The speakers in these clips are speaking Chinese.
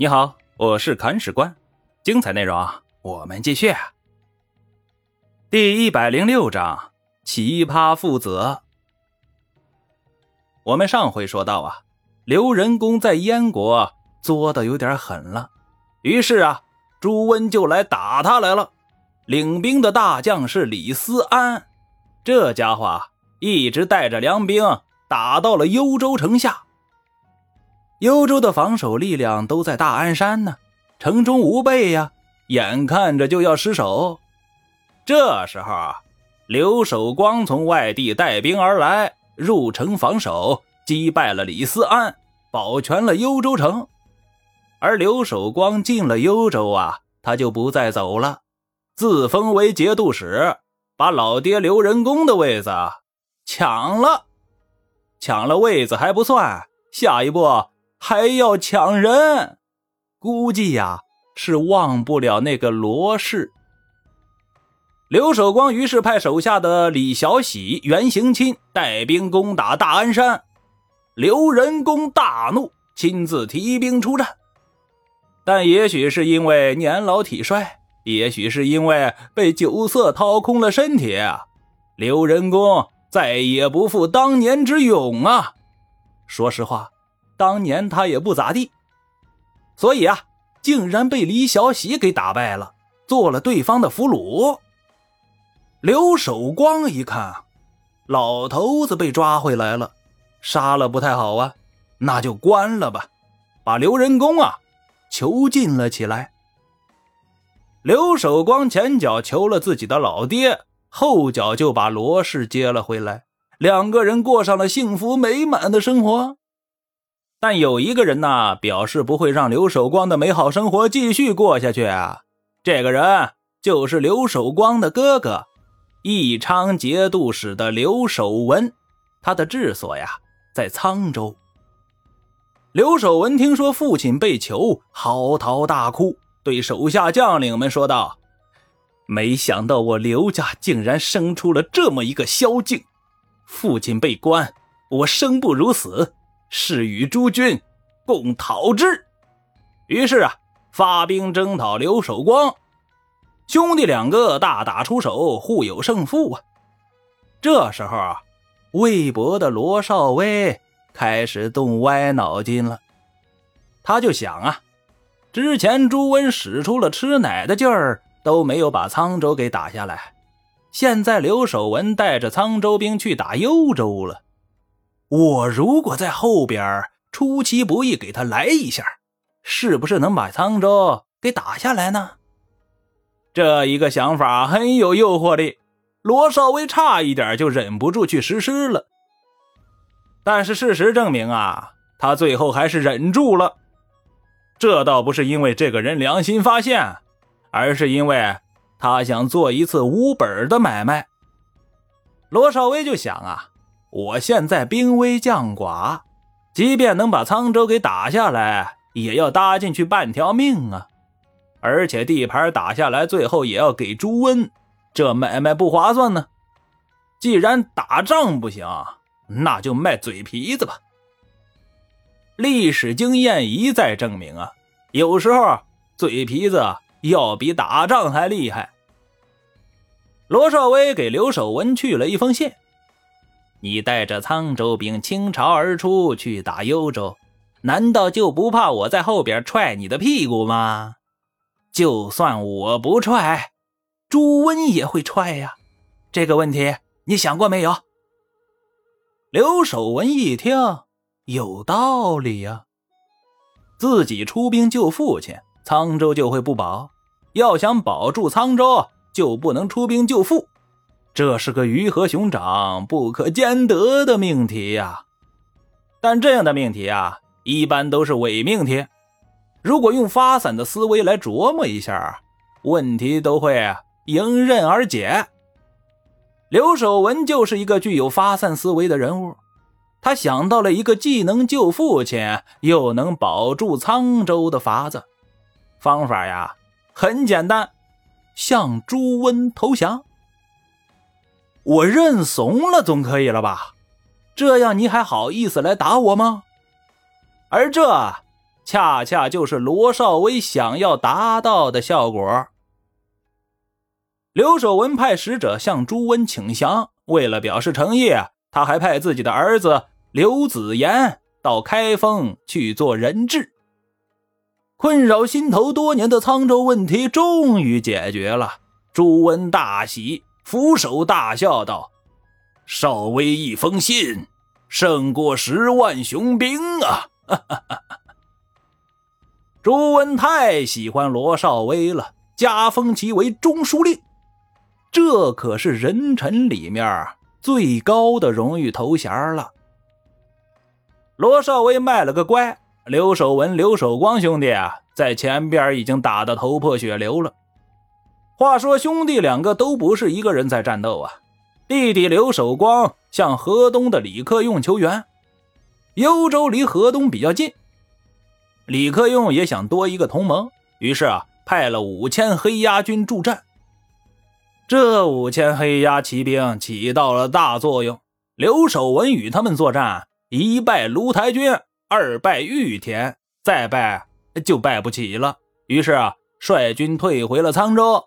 你好，我是砍史官，精彩内容我们继续。第一百零六章奇葩父子。我们上回说到啊，刘仁恭在燕国作的有点狠了，于是啊，朱温就来打他来了。领兵的大将是李思安，这家伙一直带着粮兵打到了幽州城下。幽州的防守力量都在大安山呢，城中无备呀，眼看着就要失守。这时候啊，刘守光从外地带兵而来，入城防守，击败了李思安，保全了幽州城。而刘守光进了幽州啊，他就不再走了，自封为节度使，把老爹刘仁恭的位子抢了。抢了位子还不算，下一步。还要抢人，估计呀是忘不了那个罗氏。刘守光于是派手下的李小喜、袁行钦带兵攻打大安山，刘仁恭大怒，亲自提兵出战。但也许是因为年老体衰，也许是因为被酒色掏空了身体，刘仁恭再也不复当年之勇啊！说实话。当年他也不咋地，所以啊，竟然被李小喜给打败了，做了对方的俘虏。刘守光一看，老头子被抓回来了，杀了不太好啊，那就关了吧，把刘仁恭啊囚禁了起来。刘守光前脚求了自己的老爹，后脚就把罗氏接了回来，两个人过上了幸福美满的生活。但有一个人呢，表示不会让刘守光的美好生活继续过下去啊！这个人就是刘守光的哥哥，义昌节度使的刘守文，他的治所呀在沧州。刘守文听说父亲被囚，嚎啕大哭，对手下将领们说道：“没想到我刘家竟然生出了这么一个宵敬，父亲被关，我生不如死。”是与诸军共讨之，于是啊，发兵征讨刘守光。兄弟两个大打出手，互有胜负啊。这时候啊，魏博的罗少威开始动歪脑筋了。他就想啊，之前朱温使出了吃奶的劲儿，都没有把沧州给打下来。现在刘守文带着沧州兵去打幽州了。我如果在后边出其不意给他来一下，是不是能把沧州给打下来呢？这一个想法很有诱惑力，罗少威差一点就忍不住去实施了。但是事实证明啊，他最后还是忍住了。这倒不是因为这个人良心发现，而是因为他想做一次无本的买卖。罗少威就想啊。我现在兵微将寡，即便能把沧州给打下来，也要搭进去半条命啊！而且地盘打下来，最后也要给朱温，这买卖不划算呢。既然打仗不行，那就卖嘴皮子吧。历史经验一再证明啊，有时候嘴皮子要比打仗还厉害。罗少威给刘守文去了一封信。你带着沧州兵倾巢而出去打幽州，难道就不怕我在后边踹你的屁股吗？就算我不踹，朱温也会踹呀。这个问题你想过没有？刘守文一听，有道理呀。自己出兵救父亲，沧州就会不保；要想保住沧州，就不能出兵救父。这是个鱼和熊掌不可兼得的命题呀，但这样的命题啊，一般都是伪命题。如果用发散的思维来琢磨一下，问题都会迎刃而解。刘守文就是一个具有发散思维的人物，他想到了一个既能救父亲又能保住沧州的法子。方法呀，很简单，向朱温投降。我认怂了，总可以了吧？这样你还好意思来打我吗？而这恰恰就是罗少威想要达到的效果。刘守文派使者向朱温请降，为了表示诚意，他还派自己的儿子刘子言到开封去做人质。困扰心头多年的沧州问题终于解决了，朱温大喜，俯首大笑道：“少威一封信，胜过十万雄兵啊！”。朱温太喜欢罗少威了，加封其为中书令。这可是人臣里面最高的荣誉头衔了。罗少威卖了个乖，刘守文、刘守光兄弟啊，在前边已经打得头破血流了。话说兄弟两个都不是一个人在战斗啊，弟弟刘守光向河东的李克用求援，幽州离河东比较近，李克用也想多一个同盟，于是啊，派了五千黑鸭军助战。这五千黑鸭骑兵起到了大作用。刘守文与他们作战，一败卢台军，二败玉田，再败就败不起了。于是啊，率军退回了沧州。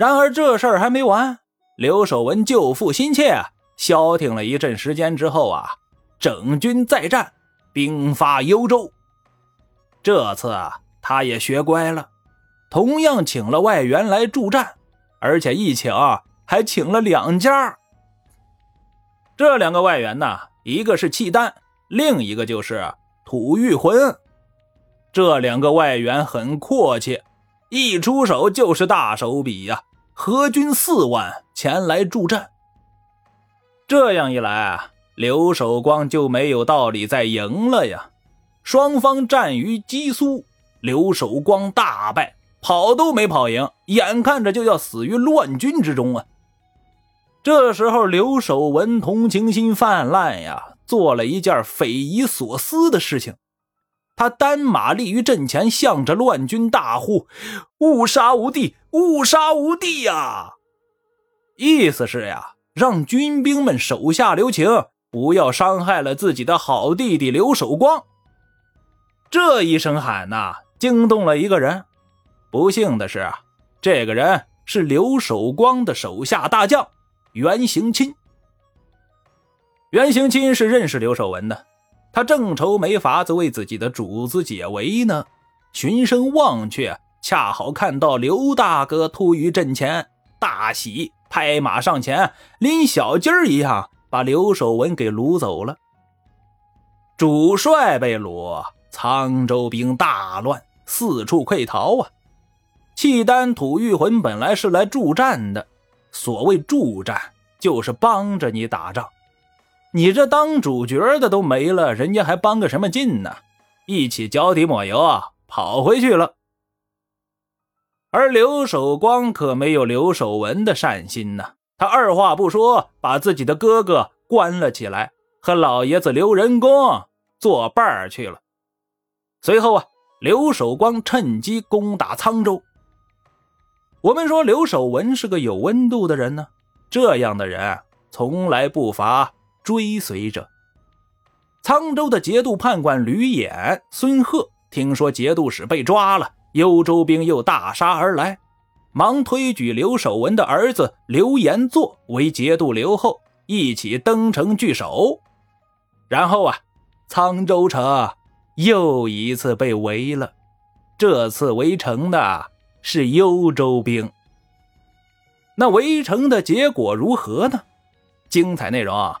然而这事儿还没完，刘守文救父心切，消停了一阵时间之后啊，整军再战，兵发幽州。这次啊，他也学乖了，同样请了外援来助战。而且一请还请了两家，这两个外援呢，一个是契丹，另一个就是吐谷浑。这两个外援很阔气，一出手就是大手笔呀，合军四万前来助战。这样一来啊，刘守光就没有道理再赢了呀。双方战于鸡苏，刘守光大败。跑都没跑赢，眼看着就要死于乱军之中啊！这时候，刘守文同情心泛滥呀，做了一件匪夷所思的事情。他单马立于阵前，向着乱军大呼：“误杀无地，误杀无地呀！”意思是呀，让军兵们手下留情，不要伤害了自己的好弟弟刘守光。这一声喊呐，惊动了一个人。不幸的是啊，这个人是刘守光的手下大将袁行钦。袁行钦是认识刘守文的，他正愁没法子为自己的主子解围呢，循声望去，恰好看到刘大哥突于阵前，大喜，拍马上前，拎小鸡儿一样把刘守文给掳走了。主帅被掳，沧州兵大乱，四处溃逃啊！契丹吐谷浑本来是来助战的，所谓助战就是帮着你打仗，你这当主角的都没了，人家还帮个什么劲呢？一起脚底抹油啊，跑回去了。而刘守光可没有刘守文的善心呢，他二话不说，把自己的哥哥关了起来，和老爷子刘仁恭作伴去了。随后啊，刘守光趁机攻打沧州。我们说刘守文是个有温度的人呢，这样的人从来不乏追随者。沧州的节度判官吕演、孙贺听说节度使被抓了，幽州兵又大杀而来，忙推举刘守文的儿子刘延祚为节度留后，一起登城据守。然后啊，沧州城又一次被围了，这次围城的。是幽州兵，那围城的结果如何呢？精彩内容啊，